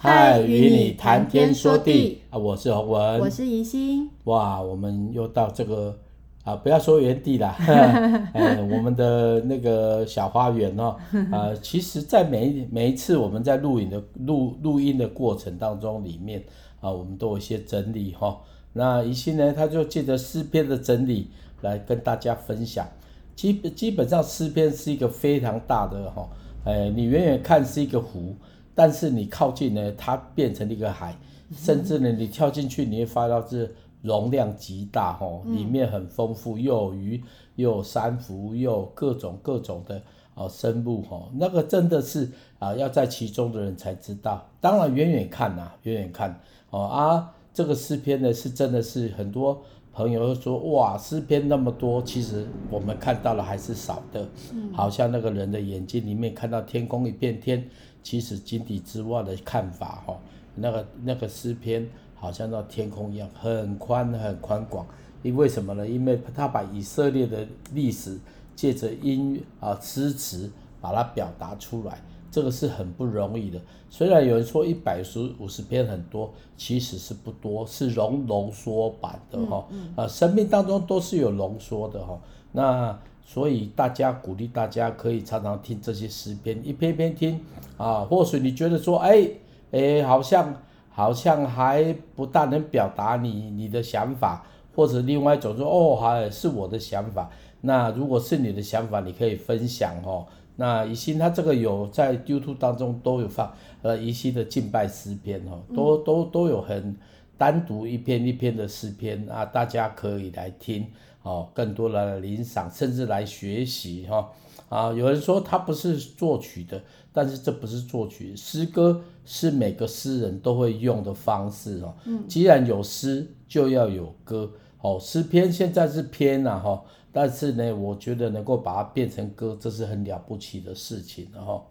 嗨，与你谈天说地啊！我是洪文，我是宜心。哇，我们又到这个啊，不要说原地了，哎，我们的那个小花园哦，啊，其实，在每一每一次我们在录影的录录音的过程当中里面啊，我们都有一些整理哈、哦。那宜心呢，他就借着诗篇的整理来跟大家分享。基基本上诗篇是一个非常大的哈，哎，你远远看是一个湖。但是你靠近呢，它变成了一个海，甚至呢，你跳进去，你会发到是容量极大哦，里面很丰富，又有鱼，又有珊瑚，又有各种各种的哦生物哦，那个真的是啊要在其中的人才知道。当然远远看呐，远远看哦啊，这个诗篇呢是真的是很多朋友说哇，诗篇那么多，其实我们看到了还是少的，好像那个人的眼睛里面看到天空一片天。其实井底之蛙的看法，哈，那个那个诗篇好像那天空一样，很宽很宽广。因为什么呢？因为他把以色列的历史借着音啊诗词把它表达出来，这个是很不容易的。虽然有人说一百五十篇很多，其实是不多，是浓浓缩版的哈。啊，生命当中都是有浓缩的哈。那所以大家鼓励大家可以常常听这些诗篇，一篇篇听啊。或许你觉得说，哎哎，好像好像还不大能表达你你的想法，或者另外一种说，哦，还是我的想法。那如果是你的想法，你可以分享哦。那怡心他这个有在 YouTube 当中都有放，呃，怡心的敬拜诗篇哦，都都都有很单独一篇一篇的诗篇啊，大家可以来听。哦，更多的来领赏，甚至来学习哈啊！有人说他不是作曲的，但是这不是作曲，诗歌是每个诗人都会用的方式哦。嗯，既然有诗，就要有歌。哦，诗篇现在是篇呐哈，但是呢，我觉得能够把它变成歌，这是很了不起的事情哈。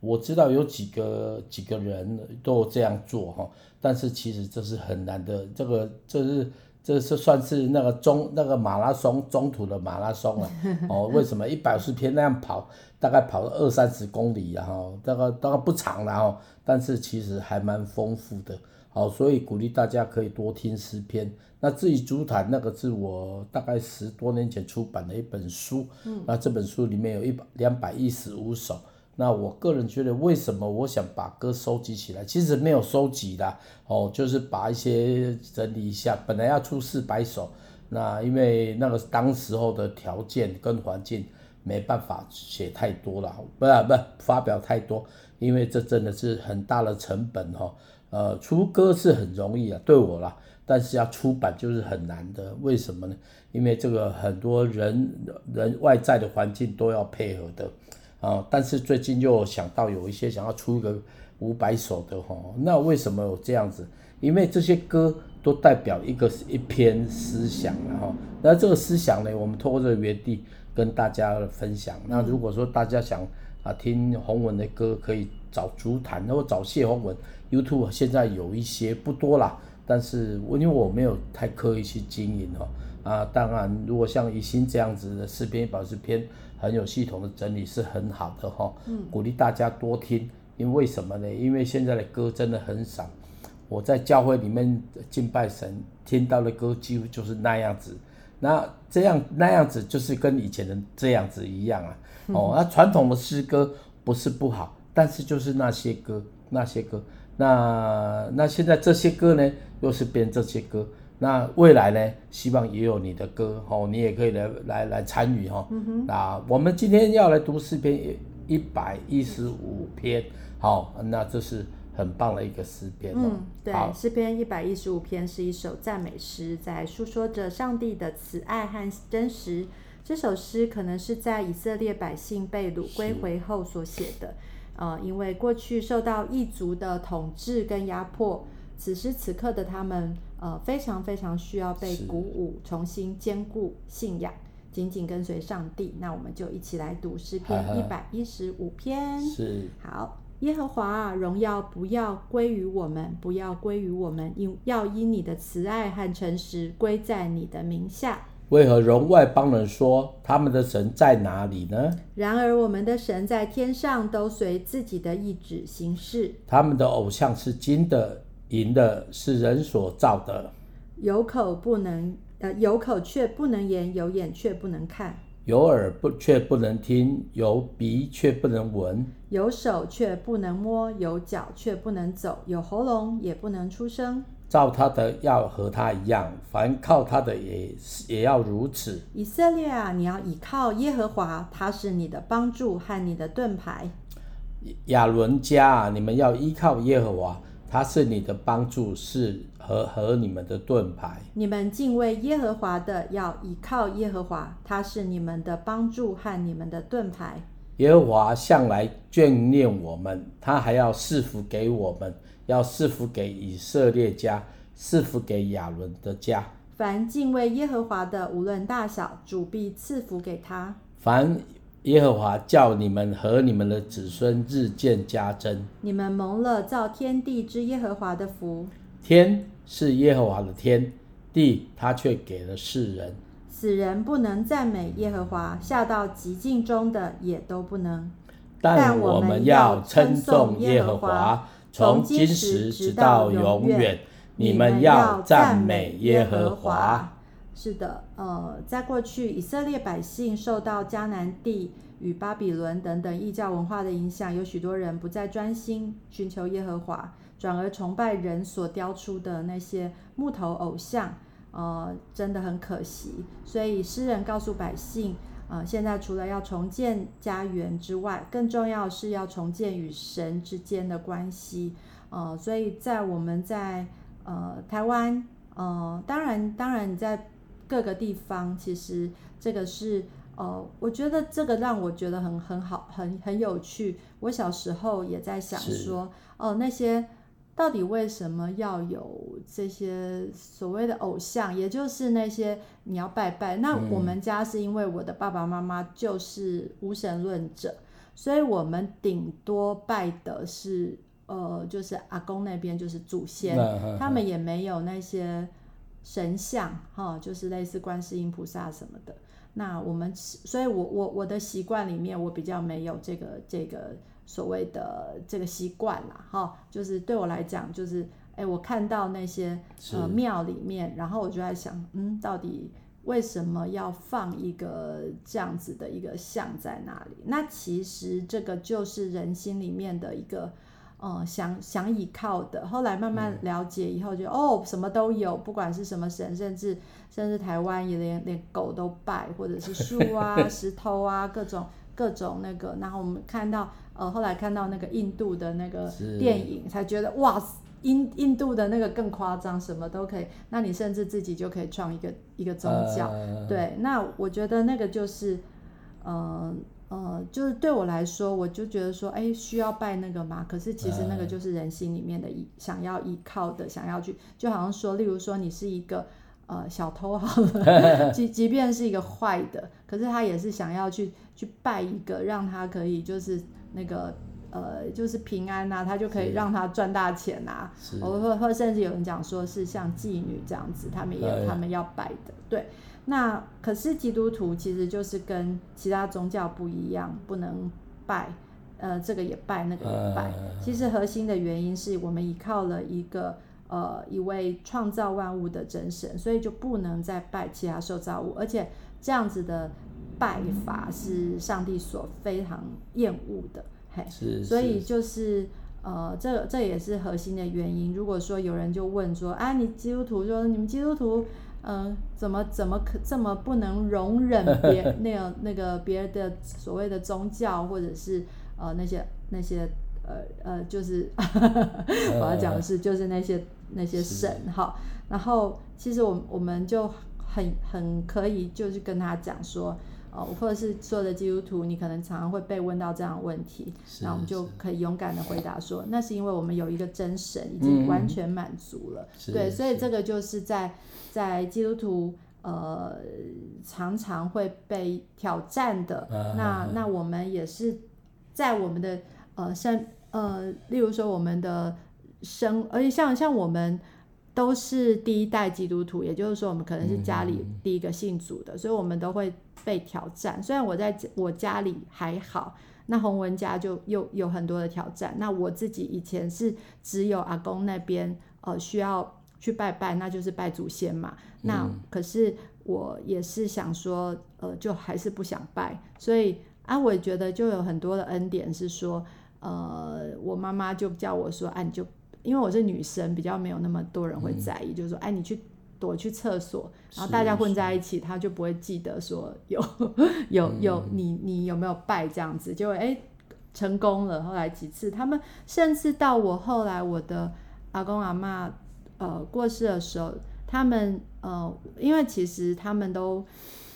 我知道有几个几个人都有这样做哈，但是其实这是很难的，这个这是。这是算是那个中那个马拉松中途的马拉松了 哦。为什么一百五十篇那样跑，大概跑了二三十公里啊？哈，这个当然不长了哈，但是其实还蛮丰富的。好，所以鼓励大家可以多听诗篇。那至于竹坛那个是我大概十多年前出版的一本书，那这本书里面有一百两百一十五首。那我个人觉得，为什么我想把歌收集起来？其实没有收集的哦，就是把一些整理一下。本来要出四百首，那因为那个当时候的条件跟环境没办法写太多了，不是不是发表太多，因为这真的是很大的成本哈。呃，出歌是很容易啊，对我啦，但是要出版就是很难的。为什么呢？因为这个很多人人外在的环境都要配合的。啊，但是最近又想到有一些想要出一个五百首的哈，那为什么有这样子？因为这些歌都代表一个一篇思想然后，那这个思想呢，我们透过这个园地跟大家分享。那如果说大家想啊听洪文的歌，可以找筑坛，或找谢洪文。YouTube 现在有一些不多啦，但是因为我没有太刻意去经营哦。啊，当然如果像怡心这样子的诗篇、宝诗篇。很有系统的整理是很好的哈，鼓励大家多听，因为什么呢？因为现在的歌真的很少，我在教会里面敬拜神，听到的歌几乎就是那样子，那这样那样子就是跟以前的这样子一样啊。哦，那传统的诗歌不是不好，但是就是那些歌，那些歌，那那现在这些歌呢，又是编这些歌。那未来呢？希望也有你的歌哦，你也可以来来来参与哈。嗯。那我们今天要来读诗篇一百一十五篇，好，那这是很棒的一个诗篇。嗯，对，诗篇一百一十五篇是一首赞美诗，在诉说着上帝的慈爱和真实。这首诗可能是在以色列百姓被掳归回后所写的，呃，因为过去受到异族的统治跟压迫。此时此刻的他们，呃，非常非常需要被鼓舞，重新兼顾信仰，紧紧跟随上帝。那我们就一起来读诗篇一百一十五篇。是。好，耶和华啊，荣耀不要归于我们，不要归于我们，因要因你的慈爱和诚实归在你的名下。为何容外邦人说他们的神在哪里呢？然而我们的神在天上，都随自己的意志行事。他们的偶像是金的、银的，是人所造的。有口不能，呃，有口却不能言，有眼却不能看，有耳不却不能听，有鼻却不能闻，有手却不能摸，有脚却不能走，有喉咙也不能出声。造他的要和他一样，凡靠他的也也要如此。以色列啊，你要倚靠耶和华，他是你的帮助和你的盾牌。亚伦家啊，你们要依靠耶和华，他是你的帮助，是和和你们的盾牌。你们敬畏耶和华的，要倚靠耶和华，他是你们的帮助和你们的盾牌。耶和华向来眷念我们，他还要赐福给我们。要赐福给以色列家，赐福给亚伦的家。凡敬畏耶和华的，无论大小，主必赐福给他。凡耶和华叫你们和你们的子孙日渐加增，你们蒙了造天地之耶和华的福。天是耶和华的天，地他却给了世人。死人不能赞美耶和华，下到极境中的也都不能。但我们要称颂耶和华。从今时直到永远，你们要赞美耶和华。是的，呃，在过去，以色列百姓受到迦南地与巴比伦等等异教文化的影响，有许多人不再专心寻求耶和华，转而崇拜人所雕出的那些木头偶像，呃，真的很可惜。所以诗人告诉百姓。呃，现在除了要重建家园之外，更重要是要重建与神之间的关系。呃，所以在我们在呃台湾，呃，当然当然你在各个地方，其实这个是呃，我觉得这个让我觉得很很好，很很有趣。我小时候也在想说，哦、呃，那些。到底为什么要有这些所谓的偶像？也就是那些你要拜拜。那我们家是因为我的爸爸妈妈就是无神论者，所以我们顶多拜的是呃，就是阿公那边就是祖先，他们也没有那些神像哈，就是类似观世音菩萨什么的。那我们，所以我我我的习惯里面，我比较没有这个这个。所谓的这个习惯啦，哈，就是对我来讲，就是哎，我看到那些呃庙里面，然后我就在想，嗯，到底为什么要放一个这样子的一个像在那里？那其实这个就是人心里面的一个呃想想依靠的。后来慢慢了解以后就，就、嗯、哦，什么都有，不管是什么神，甚至甚至台湾也连连狗都拜，或者是树啊、石头啊，各种各种那个。然后我们看到。呃，后来看到那个印度的那个电影，才觉得哇，印印度的那个更夸张，什么都可以。那你甚至自己就可以创一个一个宗教，呃、对。那我觉得那个就是，呃呃，就是对我来说，我就觉得说，哎，需要拜那个吗？可是其实那个就是人心里面的依，想要依靠的，想要去，就好像说，例如说你是一个呃小偷好了，即即便是一个坏的，可是他也是想要去去拜一个，让他可以就是。那个呃，就是平安呐、啊，他就可以让他赚大钱呐、啊。或或或，甚至有人讲说是像妓女这样子，他们也有他们要拜的。对，那可是基督徒其实就是跟其他宗教不一样，不能拜，呃，这个也拜，那个也拜。其实核心的原因是我们依靠了一个呃一位创造万物的真神，所以就不能再拜其他受造物，而且这样子的。拜法是上帝所非常厌恶的，嘿，是所以就是呃，这这也是核心的原因。如果说有人就问说，啊，你基督徒说你们基督徒，嗯、呃，怎么怎么可这么不能容忍别那个那个别的所谓的宗教，或者是呃那些那些呃呃，就是 我要讲的是，就是那些那些神哈。然后其实我我们就很很可以就是跟他讲说。哦，或者是所有的基督徒，你可能常常会被问到这样的问题，那我们就可以勇敢的回答说，那是因为我们有一个真神，已经完全满足了。嗯、对，所以这个就是在在基督徒呃常常会被挑战的。啊、那那我们也是在我们的呃生呃，例如说我们的生，而且像像我们都是第一代基督徒，也就是说，我们可能是家里第一个信主的，嗯、所以我们都会被挑战。虽然我在我家里还好，那洪文家就又有很多的挑战。那我自己以前是只有阿公那边呃需要去拜拜，那就是拜祖先嘛。那可是我也是想说，呃，就还是不想拜，所以啊，我也觉得就有很多的恩典是说，呃，我妈妈就叫我说，啊，你就。因为我是女生，比较没有那么多人会在意，嗯、就是说，哎，你去躲去厕所，然后大家混在一起，他就不会记得说有有有你你有没有拜这样子，就会哎成功了。后来几次，他们甚至到我后来我的阿公阿嬷呃过世的时候，他们呃因为其实他们都。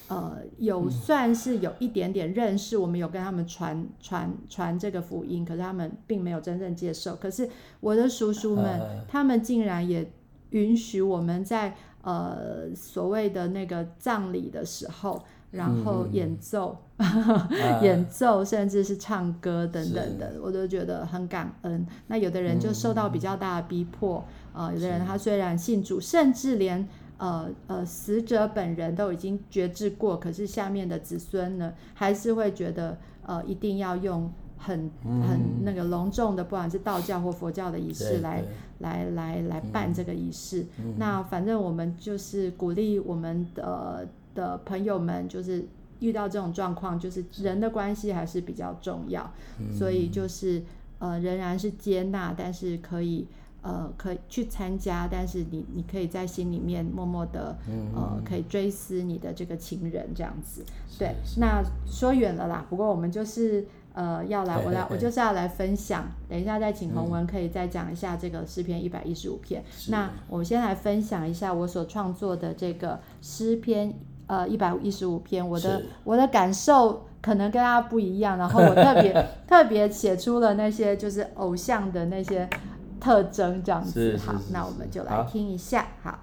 呃，有算是有一点点认识，我们有跟他们传传传这个福音，可是他们并没有真正接受。可是我的叔叔们，呃、他们竟然也允许我们在呃所谓的那个葬礼的时候，然后演奏、嗯、演奏，甚至是唱歌等等的，我都觉得很感恩。那有的人就受到比较大的逼迫，嗯、呃，有的人他虽然信主，甚至连。呃呃，死者本人都已经觉知过，可是下面的子孙呢，还是会觉得呃，一定要用很很那个隆重的，不管是道教或佛教的仪式来来来来办这个仪式。嗯、那反正我们就是鼓励我们的的朋友们，就是遇到这种状况，就是人的关系还是比较重要，嗯、所以就是呃，仍然是接纳，但是可以。呃，可以去参加，但是你你可以在心里面默默的，嗯、呃，可以追思你的这个情人这样子。对，那说远了啦。不过我们就是呃要来，我来，我就是要来分享。等一下再请洪文可以再讲一下这个诗篇一百一十五篇。那我们先来分享一下我所创作的这个诗篇呃一百一十五篇，我的我的感受可能跟大家不一样。然后我特别 特别写出了那些就是偶像的那些。特征这样子，好，那我们就来听一下，好。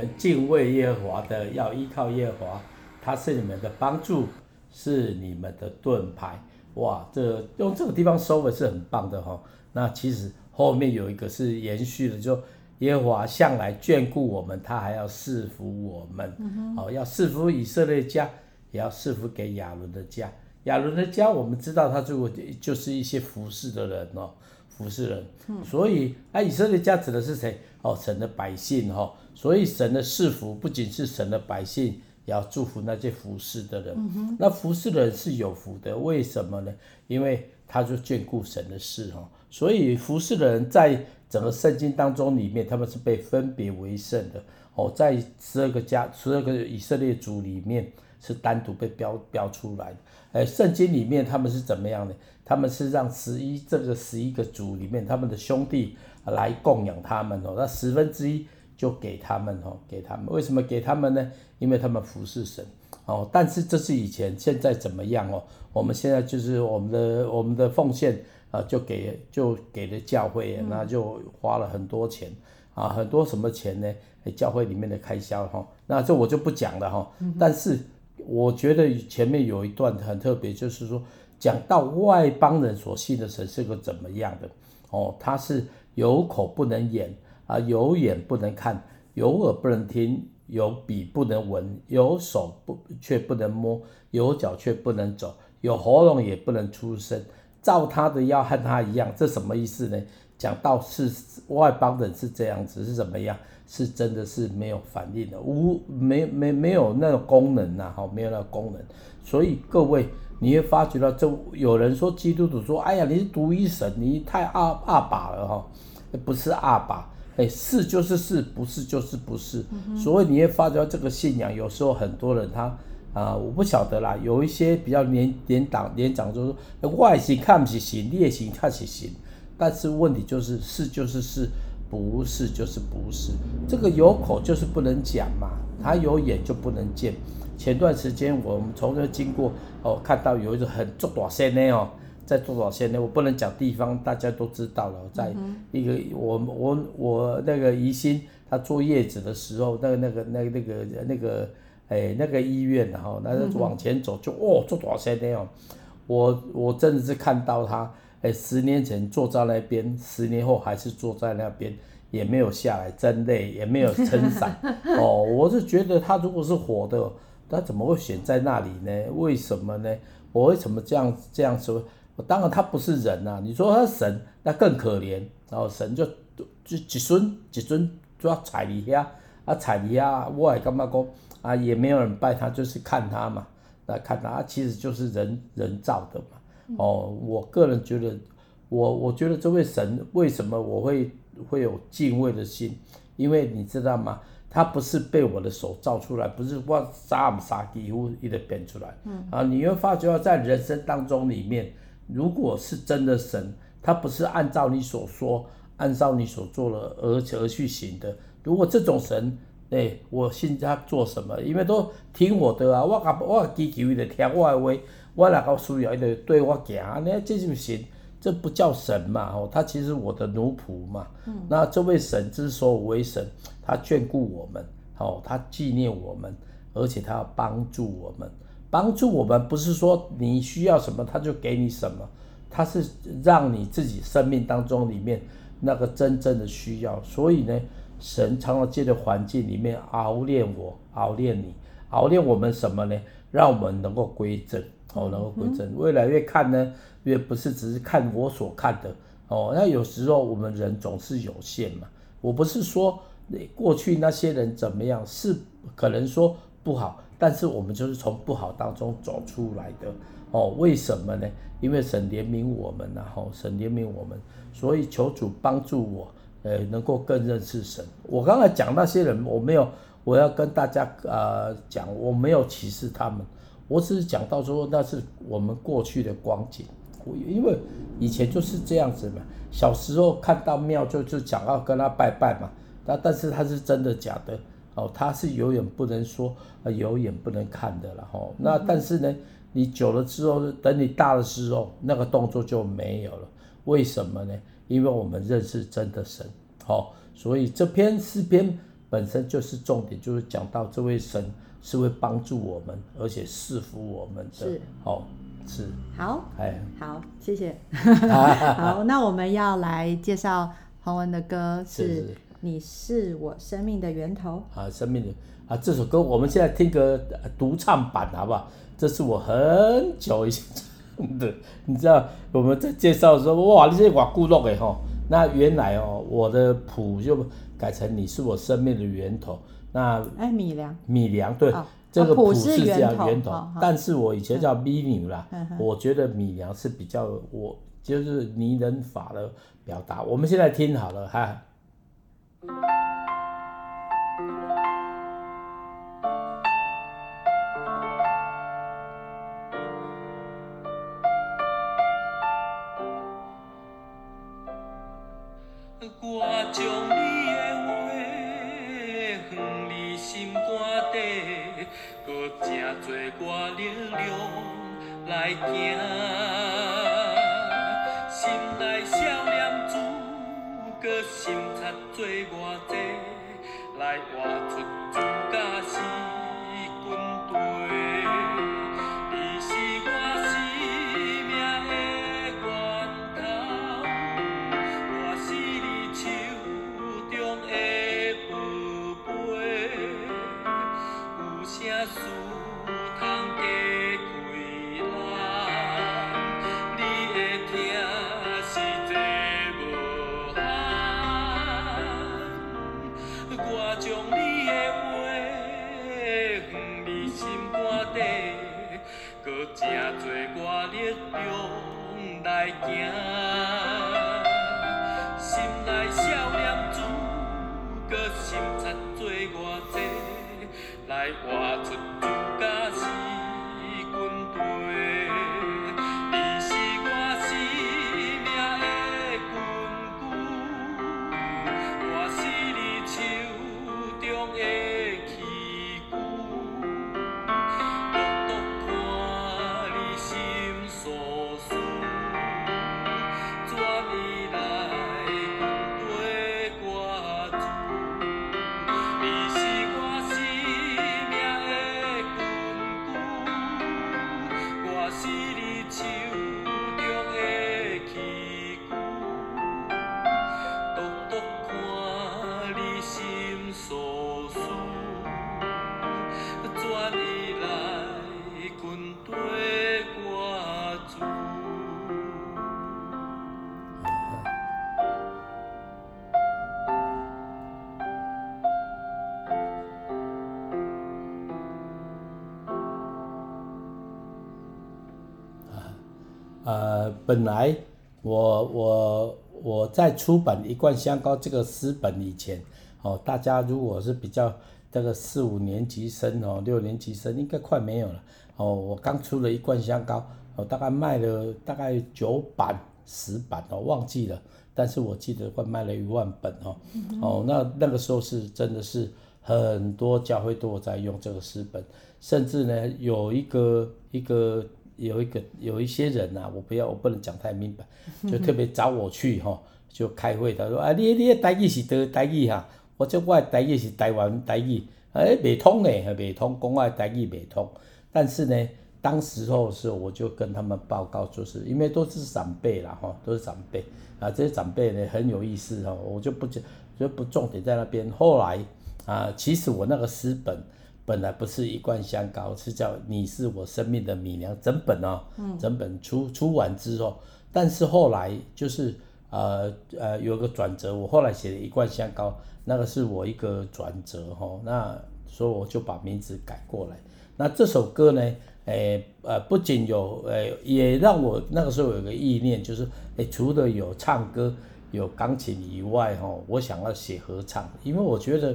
好敬畏耶和华的，要依靠耶和华，他是你们的帮助，是你们的盾牌。哇，这用这个地方收尾是很棒的哈。那其实后面有一个是延续的，就耶和华向来眷顾我们，他还要赐福我们。嗯哼。好，要赐福以色列家，也要赐福给亚伦的家。亚伦的家，我们知道他就就是一些服侍的人哦，服侍人。嗯。所以啊，以色列家指的是谁？哦，神的百姓哈。所以神的赐福不仅是神的百姓，也要祝福那些服侍的人。那服侍的人是有福的，为什么呢？因为他就眷顾神的事哈。所以服侍的人在整个圣经当中里面，他们是被分别为圣的哦，在十二个家、十二个以色列族里面是单独被标标出来的。哎，圣经里面他们是怎么样的？他们是让十一这个十一个族里面他们的兄弟来供养他们哦，那十分之一就给他们哦，给他们。为什么给他们呢？因为他们服侍神哦。但是这是以前，现在怎么样哦？我们现在就是我们的我们的奉献。啊，就给就给了教会，那就花了很多钱啊，很多什么钱呢？教会里面的开销哈，那这我就不讲了哈。但是我觉得前面有一段很特别，就是说讲到外邦人所信的神是个怎么样的哦，他是有口不能言啊，有眼不能看，有耳不能听，有鼻不能闻，有手不却不能摸，有脚却不能走，有喉咙也不能出声。照他的要和他一样，这什么意思呢？讲到是外邦人是这样子，是怎么样？是真的是没有反应的，无没没没有那个功能呐，哈，没有那个功能。所以各位，你会发觉到，这有人说基督徒说，哎呀，你是独一神，你太阿阿爸了哈，不是阿爸，哎，是就是是，不是就是不是。嗯、所以你会发觉到这个信仰，有时候很多人他。啊，我不晓得啦，有一些比较年年长年长就说，外形看不起行，劣行看起行，但是问题就是是就是是，不是就是不是，这个有口就是不能讲嘛，他有眼就不能见。前段时间我们从这经过哦，看到有一个很做大线的哦，在做大线的，我不能讲地方，大家都知道了，在一个我我我那个宜兴他坐月子的时候，那个那个那个那个那个。哎，那个医院然后，那个往前走就哦，做多少钱那样？我我真的是看到他，哎，十年前坐在那边，十年后还是坐在那边，也没有下来，真累，也没有撑伞。哦，我是觉得他如果是活的，他怎么会选在那里呢？为什么呢？我为什么这样这样说？当然他不是人呐、啊，你说他是神，那更可怜。然后神就就一尊一尊就要踩你下，啊踩你下，我还干嘛讲？啊，也没有人拜他，就是看他嘛，来看他，啊、其实就是人人造的嘛。哦，我个人觉得，我我觉得这位神为什么我会会有敬畏的心？因为你知道吗？他不是被我的手造出来，不是我啥啥几乎一直变出来。嗯。啊，你会发觉在人生当中里面，如果是真的神，他不是按照你所说，按照你所做的而而去行的。如果这种神。哎、欸，我信他做什么？因为都听我的啊，我啊我祈求伊就听我的话，我哪个需要伊就对我行，那这就行，这不叫神嘛？哦，他其实我的奴仆嘛。嗯。那这位神之所以为神，他眷顾我们，哦，他纪念我们，而且他要帮助我们。帮助我们不是说你需要什么他就给你什么，他是让你自己生命当中里面那个真正的需要。所以呢。神常常借着环境里面熬炼我，熬炼你，熬炼我们什么呢？让我们能够归正，哦，然后归正。越来越看呢，越不是只是看我所看的，哦，那有时候我们人总是有限嘛。我不是说过去那些人怎么样，是可能说不好，但是我们就是从不好当中走出来的，哦，为什么呢？因为神怜悯我们然后，神怜悯我们，所以求主帮助我。呃，能够更认识神。我刚才讲那些人，我没有，我要跟大家呃讲，我没有歧视他们，我只是讲到说那是我们过去的光景。因为以前就是这样子嘛，小时候看到庙就就想要跟他拜拜嘛，但但是他是真的假的哦，他是有眼不能说，有眼不能看的了吼。那但是呢，你久了之后，等你大的时候，那个动作就没有了。为什么呢？因为我们认识真的神，好，所以这篇诗篇本身就是重点，就是讲到这位神是会帮助我们，而且赐福我们的，是，好，是，好，哎，好，谢谢，好，那我们要来介绍洪文的歌，是你是我生命的源头。啊，生命的啊，这首歌我们现在听个独唱版好不好？这是我很久以前。唱的，你知道我们在介绍的时候，哇，你这瓦古录的吼，那原来哦，我的谱就改成你是我生命的源头。那哎，米粮，米良，对，哦、这个谱是这样源头，但是我以前叫米牛啦，哦、我觉得米粮是比较我就是拟人法的表达。我们现在听好了哈。正多歌力量来行，心内少年主，搁心插多偌济来活出。来行心内笑念主搁心田做偌济来活出本来我我我在出版《一罐香膏》这个诗本以前，哦，大家如果是比较这个四五年级生哦，六年级生应该快没有了哦。我刚出了《一罐香膏》，我大概卖了大概九版十版哦，忘记了，但是我记得快卖了一万本哦。哦，那那个时候是真的是很多教会都在用这个诗本，甚至呢有一个一个。有一个有一些人呐、啊，我不要，我不能讲太明白，就特别找我去哈，就开会。他说啊，你你的台语是得台语哈，我这我的台语是台湾台语，哎，未通呢，未通，讲我台语未通。但是呢，当时候是我就跟他们报告，就是因为都是长辈啦哈，都是长辈啊，这些长辈呢很有意思哈，我就不讲，就不重点在那边。后来啊，其实我那个诗本。本来不是一贯香膏，是叫你是我生命的米粮，整本哦，整本出出完之后，但是后来就是呃呃有个转折，我后来写了一贯香膏，那个是我一个转折哈，那所以我就把名字改过来。那这首歌呢，诶呃不仅有诶，也让我那个时候有个意念，就是诶除了有唱歌有钢琴以外哈，我想要写合唱，因为我觉得。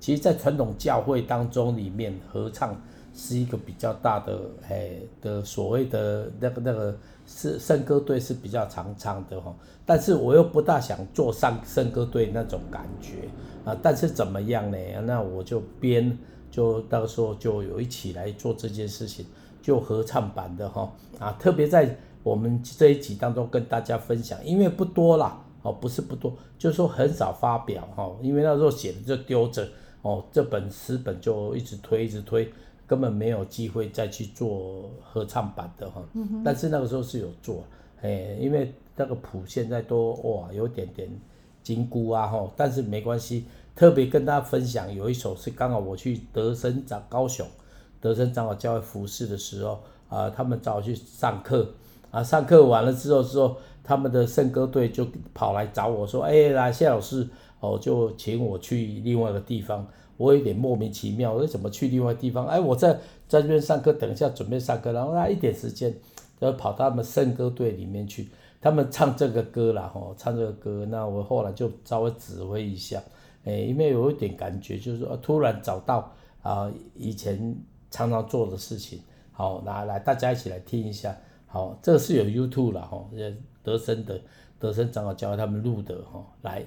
其实，在传统教会当中，里面合唱是一个比较大的，哎的所谓的那个那个是圣歌队是比较常唱的哈。但是我又不大想做上圣歌队那种感觉啊。但是怎么样呢？那我就编，就到时候就有一起来做这件事情，就合唱版的哈啊。特别在我们这一集当中跟大家分享，因为不多啦，哦，不是不多，就是说很少发表哈，因为那时候写的就丢着。哦，这本诗本就一直推，一直推，根本没有机会再去做合唱版的哈。嗯。但是那个时候是有做，哎，因为那个谱现在都哇有点点金箍啊哈。但是没关系，特别跟大家分享，有一首是刚好我去德生长高雄，德生长老教会服侍的时候啊、呃，他们找我去上课啊，上课完了之后之后，他们的圣歌队就跑来找我说，哎，来谢老师。哦，就请我去另外一个地方，我有点莫名其妙，为什么去另外地方？哎，我在在这边上课，等一下准备上课，然后那一点时间，就跑到他们圣歌队里面去。他们唱这个歌啦，吼，唱这个歌，那我后来就稍微指挥一下，哎，因为有一点感觉，就是说突然找到啊以前常常做的事情，好，来来大家一起来听一下，好，这个是有 YouTube 啦，吼，德生的德生长老教他们录的，吼，来。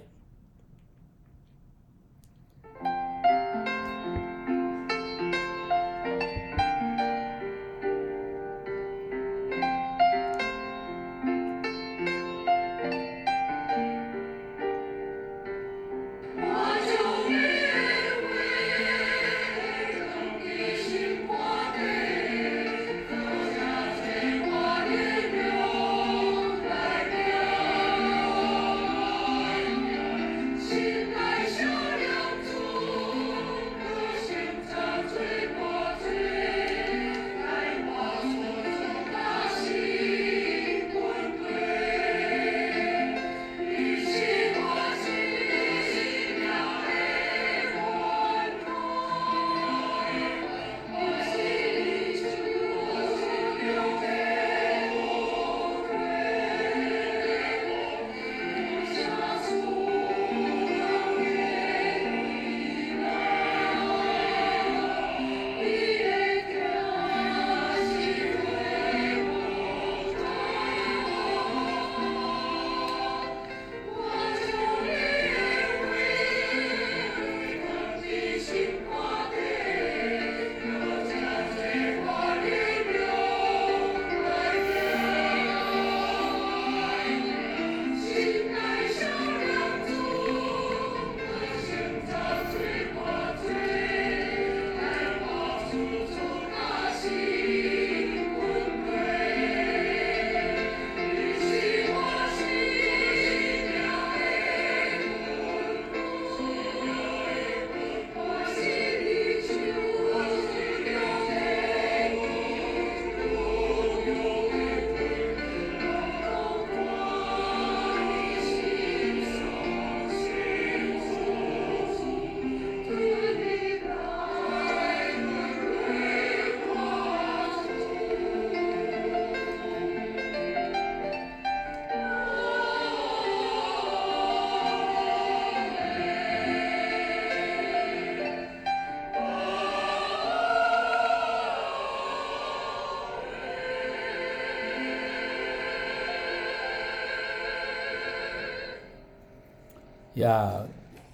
呀，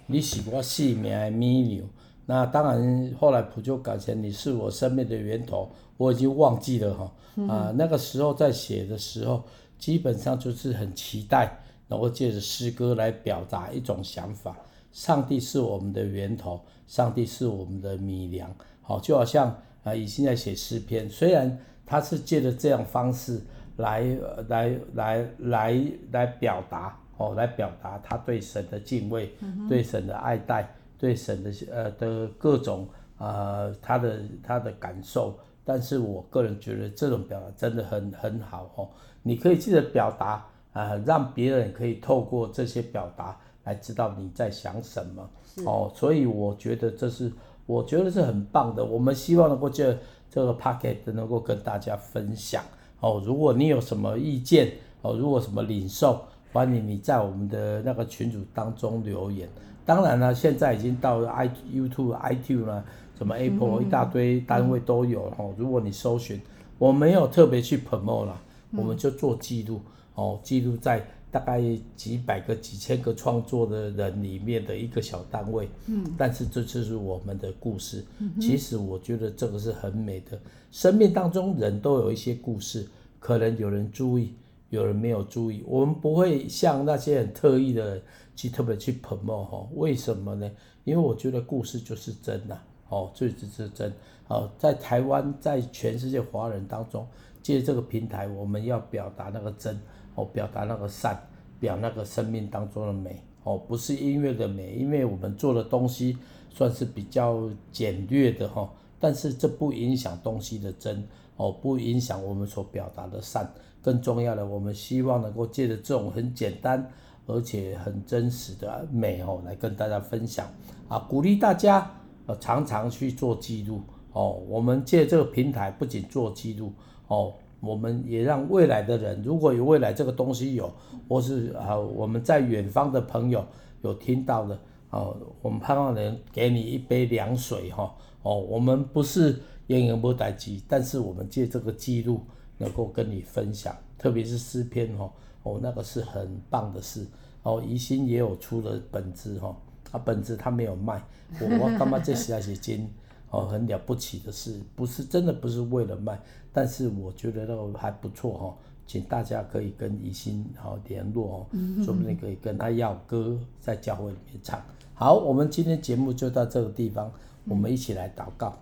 你是我生命的绵羊。那当然，后来普就改成你是我生命的源头，我已经忘记了哈。啊，那个时候在写的时候，基本上就是很期待能够借着诗歌来表达一种想法：上帝是我们的源头，上帝是我们的米粮。好，就好像啊，以现在写诗篇，虽然他是借着这样方式来来来来来表达。哦，来表达他对神的敬畏，嗯、对神的爱戴，对神的呃的各种呃他的他的感受。但是我个人觉得这种表达真的很很好哦。你可以记得表达啊、呃，让别人可以透过这些表达来知道你在想什么哦。所以我觉得这是我觉得是很棒的。我们希望能够借这个 Podcast 能够跟大家分享哦。如果你有什么意见哦，如果什么领受。欢迎你在我们的那个群组当中留言。当然了，现在已经到了 i YouTube、iTunes 了，什么 Apple 一大堆单位都有哦、嗯。如果你搜寻，我没有特别去 promote 了，我们就做记录哦，记录在大概几百个、几千个创作的人里面的一个小单位。嗯，但是这就是我们的故事。其实我觉得这个是很美的。生命当中人都有一些故事，可能有人注意。有人没有注意，我们不会像那些很特意的去特别去 promote 哈，为什么呢？因为我觉得故事就是真呐，哦，最只是真，哦，在台湾，在全世界华人当中，借这个平台，我们要表达那个真，哦，表达那个善，表那个生命当中的美，哦，不是音乐的美，因为我们做的东西算是比较简略的哈，但是这不影响东西的真，哦，不影响我们所表达的善。更重要的，我们希望能够借着这种很简单而且很真实的美哦，来跟大家分享啊，鼓励大家呃常常去做记录哦。我们借这个平台不仅做记录哦，我们也让未来的人，如果有未来这个东西有，或是啊我们在远方的朋友有听到的，哦，我们盼望能给你一杯凉水哈，哦，我们不是演员不待机，但是我们借这个记录能够跟你分享，特别是诗篇哦，哦，那个是很棒的事，哦，怡心也有出了本子哈，啊，本子他没有卖，我我干嘛这实在是真。哦，很了不起的事，不是真的不是为了卖，但是我觉得那个还不错哈，请大家可以跟怡心好联络哦，说不定可以跟他要歌，在教会里面唱。好，我们今天节目就到这个地方，我们一起来祷告。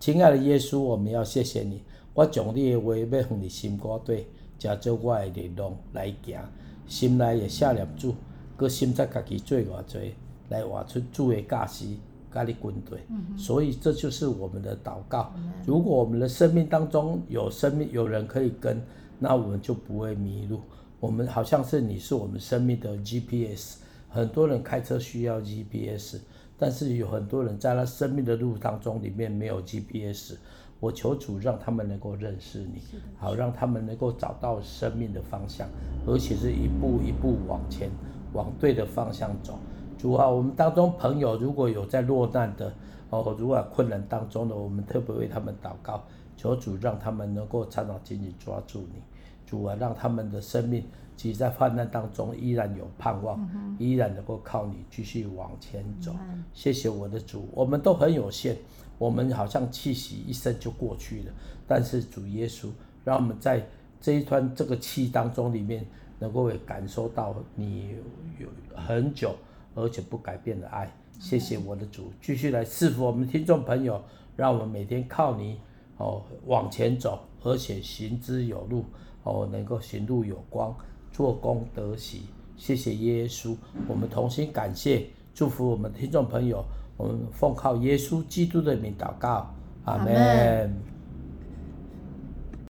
亲爱的耶稣，我们要谢谢你，我将你的话要放在心肝底，加做我的力量来行，心内也下念主，搁心在家己做偌济，来活出主的价值。咖喱军队，所以这就是我们的祷告。如果我们的生命当中有生命有人可以跟，那我们就不会迷路。我们好像是你是我们生命的 GPS。很多人开车需要 GPS，但是有很多人在他生命的路当中里面没有 GPS。我求主让他们能够认识你，好让他们能够找到生命的方向，而且是一步一步往前，往对的方向走。主啊，我们当中朋友如果有在落难的哦，如果困难当中的，我们特别为他们祷告，求主让他们能够常常紧紧抓住你。主啊，让他们的生命即使在患难当中依然有盼望，嗯、依然能够靠你继续往前走。嗯、谢谢我的主，我们都很有限，我们好像气息一生就过去了。但是主耶稣，让我们在这一团这个气当中里面，能够也感受到你有很久。而且不改变的爱，谢谢我的主，继续来赐福我们听众朋友，让我们每天靠你哦往前走，而且行之有路哦，能够行路有光，做工得喜。谢谢耶稣，我们同心感谢，祝福我们听众朋友，我们奉靠耶稣基督的名祷告，阿门。